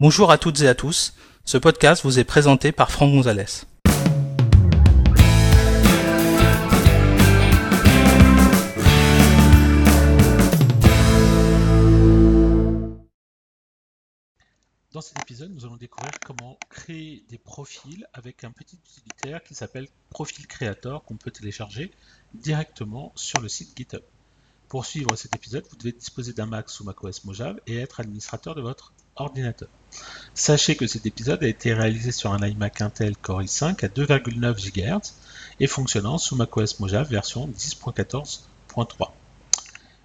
Bonjour à toutes et à tous, ce podcast vous est présenté par Franck Gonzalez. Dans cet épisode, nous allons découvrir comment créer des profils avec un petit utilitaire qui s'appelle Profil Creator qu'on peut télécharger directement sur le site GitHub. Pour suivre cet épisode, vous devez disposer d'un Mac sous macOS Mojave et être administrateur de votre Sachez que cet épisode a été réalisé sur un iMac Intel Core i5 à 2,9 GHz et fonctionnant sous macOS Mojave version 10.14.3.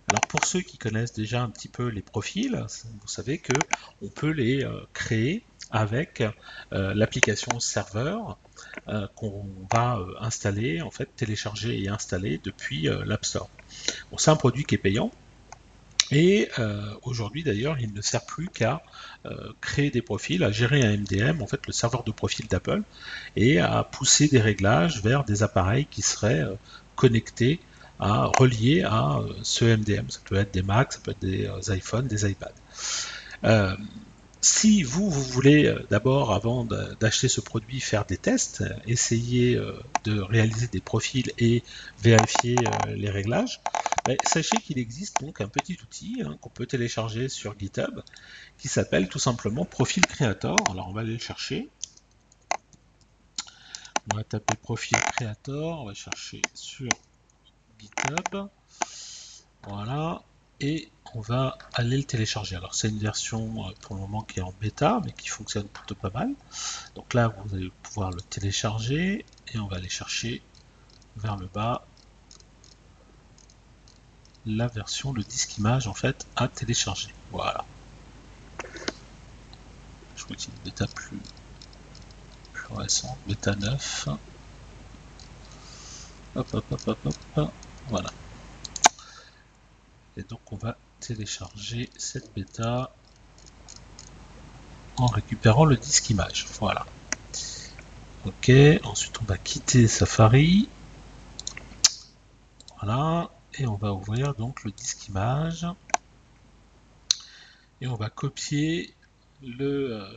Alors pour ceux qui connaissent déjà un petit peu les profils, vous savez que on peut les euh, créer avec euh, l'application serveur euh, qu'on va installer, en fait télécharger et installer depuis l'App Store. C'est un produit qui est payant. Et aujourd'hui d'ailleurs, il ne sert plus qu'à créer des profils, à gérer un MDM, en fait le serveur de profil d'Apple, et à pousser des réglages vers des appareils qui seraient connectés à relier à euh, ce MDM. Ça peut être des Macs, ça peut être des euh, iPhones, des iPads. Euh, si vous, vous voulez d'abord, avant d'acheter ce produit, faire des tests, essayer de réaliser des profils et vérifier les réglages, sachez qu'il existe donc un petit outil hein, qu'on peut télécharger sur GitHub qui s'appelle tout simplement Profil Creator. Alors on va aller le chercher. On va taper Profil Creator, on va chercher sur GitHub. Voilà. Et on va aller le télécharger. Alors c'est une version euh, pour le moment qui est en bêta, mais qui fonctionne plutôt pas mal. Donc là, vous allez pouvoir le télécharger et on va aller chercher vers le bas la version, le disque image en fait à télécharger. Voilà. Je une bêta plus, plus bêta 9. Hop, hop, hop, hop, hop. Voilà. Et donc on va télécharger cette bêta en récupérant le disque image. Voilà. Ok, ensuite on va quitter Safari. Voilà, et on va ouvrir donc le disque image. Et on va copier euh,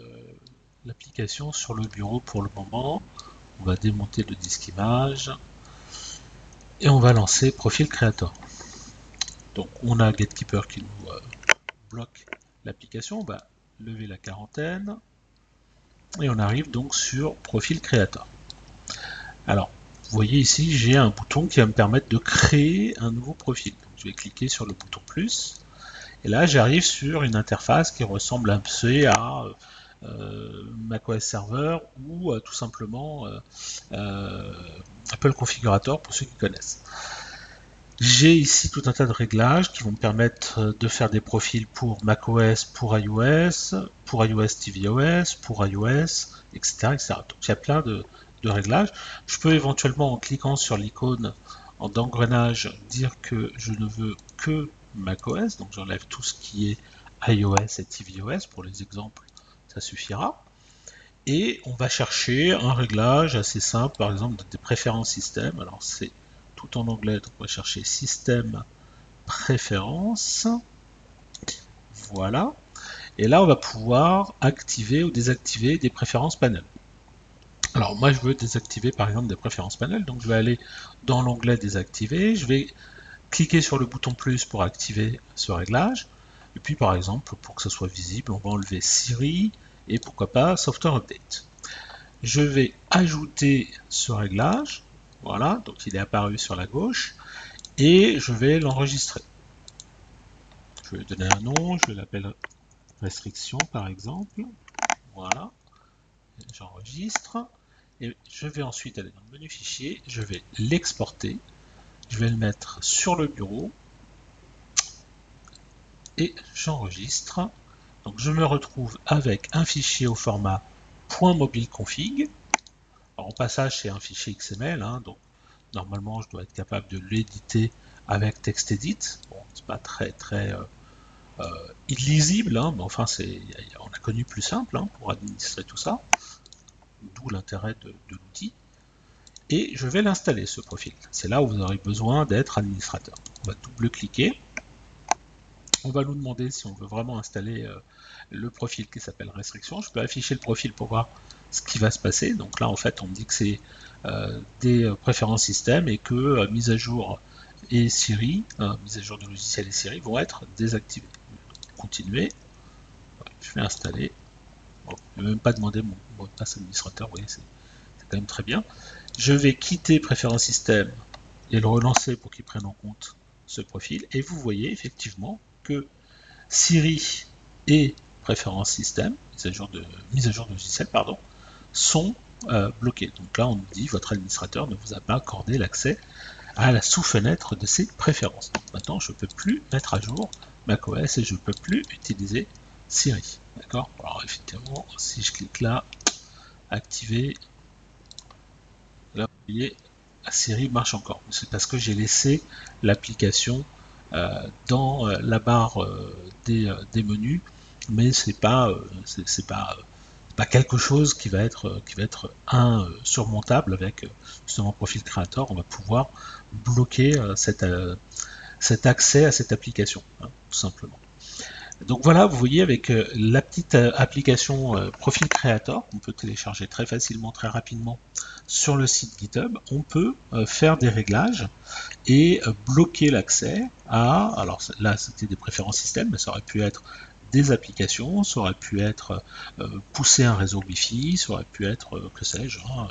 l'application sur le bureau pour le moment. On va démonter le disque image et on va lancer Profil Creator. Donc on a Gatekeeper qui nous euh, bloque l'application, on va lever la quarantaine et on arrive donc sur Profil Creator. Alors, vous voyez ici, j'ai un bouton qui va me permettre de créer un nouveau profil. je vais cliquer sur le bouton plus et là j'arrive sur une interface qui ressemble un peu à euh, macOS Server ou euh, tout simplement euh, Apple Configurator pour ceux qui connaissent. J'ai ici tout un tas de réglages qui vont me permettre de faire des profils pour macOS, pour iOS, pour iOS tvOS, pour iOS, etc. Donc il y a plein de, de, réglages. Je peux éventuellement en cliquant sur l'icône en d'engrenage dire que je ne veux que macOS, donc j'enlève tout ce qui est iOS et tvOS pour les exemples ça suffira. Et on va chercher un réglage assez simple, par exemple des préférences système. Alors c'est tout en anglais, donc on va chercher système préférences. Voilà. Et là, on va pouvoir activer ou désactiver des préférences panel. Alors moi, je veux désactiver par exemple des préférences panel, donc je vais aller dans l'onglet désactiver, je vais cliquer sur le bouton plus pour activer ce réglage. Et puis par exemple, pour que ce soit visible, on va enlever Siri et pourquoi pas Software Update. Je vais ajouter ce réglage, voilà, donc il est apparu sur la gauche, et je vais l'enregistrer. Je vais donner un nom, je vais l'appeler restriction par exemple, voilà, j'enregistre, je vais ensuite aller dans le menu fichier, je vais l'exporter, je vais le mettre sur le bureau, et j'enregistre. Donc je me retrouve avec un fichier au format .mobileconfig. Alors en passage c'est un fichier XML, hein, donc normalement je dois être capable de l'éditer avec TextEdit. Bon, c'est pas très très euh, euh, illisible, hein, mais enfin c'est, on a connu plus simple hein, pour administrer tout ça. D'où l'intérêt de, l'outil. Et je vais l'installer ce profil. C'est là où vous aurez besoin d'être administrateur. On va double-cliquer on va nous demander si on veut vraiment installer euh, le profil qui s'appelle restriction. Je peux afficher le profil pour voir ce qui va se passer. Donc là, en fait, on me dit que c'est euh, des préférences système et que euh, mise à jour et Siri, mise à jour de logiciel et Siri vont être désactivées. Continuer. Je vais installer. Je ne vais même pas demander mon mot de passe administrateur. Vous voyez, c'est quand même très bien. Je vais quitter préférences système et le relancer pour qu'il prenne en compte ce profil. Et vous voyez effectivement que Siri et préférences système, mise à jour de, mise à jour de logiciel, pardon, sont euh, bloqués. Donc là, on nous dit votre administrateur ne vous a pas accordé l'accès à la sous-fenêtre de ses préférences. Maintenant, je ne peux plus mettre à jour macOS et je ne peux plus utiliser Siri. D'accord? Alors effectivement, si je clique là, activer, là vous voyez, Siri marche encore. C'est parce que j'ai laissé l'application euh, dans euh, la barre des, des menus mais c'est pas euh, pas quelque chose qui va être qui va être insurmontable avec justement profil créateur on va pouvoir bloquer euh, euh, cet accès à cette application hein, tout simplement donc voilà, vous voyez avec la petite application Profil Creator qu'on peut télécharger très facilement, très rapidement sur le site GitHub, on peut faire des réglages et bloquer l'accès à, alors là c'était des préférences système, mais ça aurait pu être des applications, ça aurait pu être euh, pousser un réseau Wi-Fi, ça aurait pu être, euh, que sais-je, hein,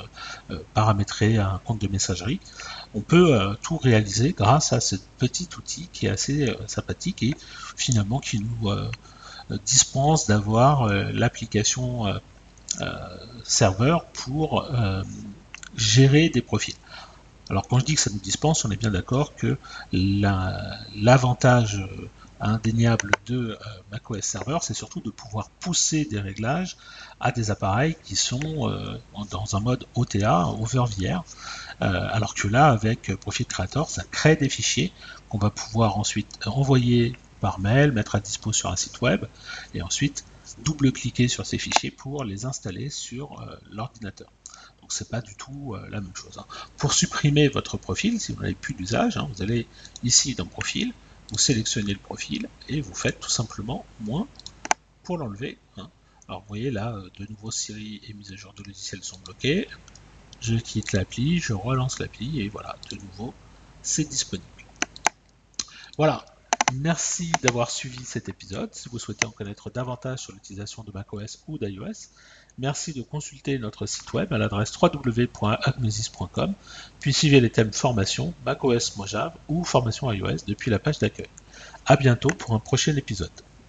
euh, paramétrer un compte de messagerie. On peut tout réaliser grâce à ce petit outil qui est assez sympathique et finalement qui nous dispense d'avoir l'application serveur pour gérer des profils. Alors quand je dis que ça nous dispense, on est bien d'accord que l'avantage indéniable de euh, macOS Server, c'est surtout de pouvoir pousser des réglages à des appareils qui sont euh, dans un mode OTA, over VR, euh, alors que là, avec Profit Creator, ça crée des fichiers qu'on va pouvoir ensuite envoyer par mail, mettre à dispo sur un site web, et ensuite double-cliquer sur ces fichiers pour les installer sur l'ordinateur. Donc c'est pas du tout la même chose. Hein. Pour supprimer votre profil, si vous n'avez plus d'usage, hein, vous allez ici dans Profil, vous sélectionnez le profil et vous faites tout simplement moins pour l'enlever. Hein. Alors vous voyez là, euh, de nouveau Siri et mise à jour de logiciel sont bloqués. Je quitte l'appli, je relance l'appli et voilà, de nouveau, c'est disponible. Voilà, merci d'avoir suivi cet épisode. Si vous souhaitez en connaître davantage sur l'utilisation de macOS ou d'iOS, Merci de consulter notre site web à l'adresse www.agnosis.com, puis suivez les thèmes formation, macOS Mojave ou formation iOS depuis la page d'accueil. A bientôt pour un prochain épisode.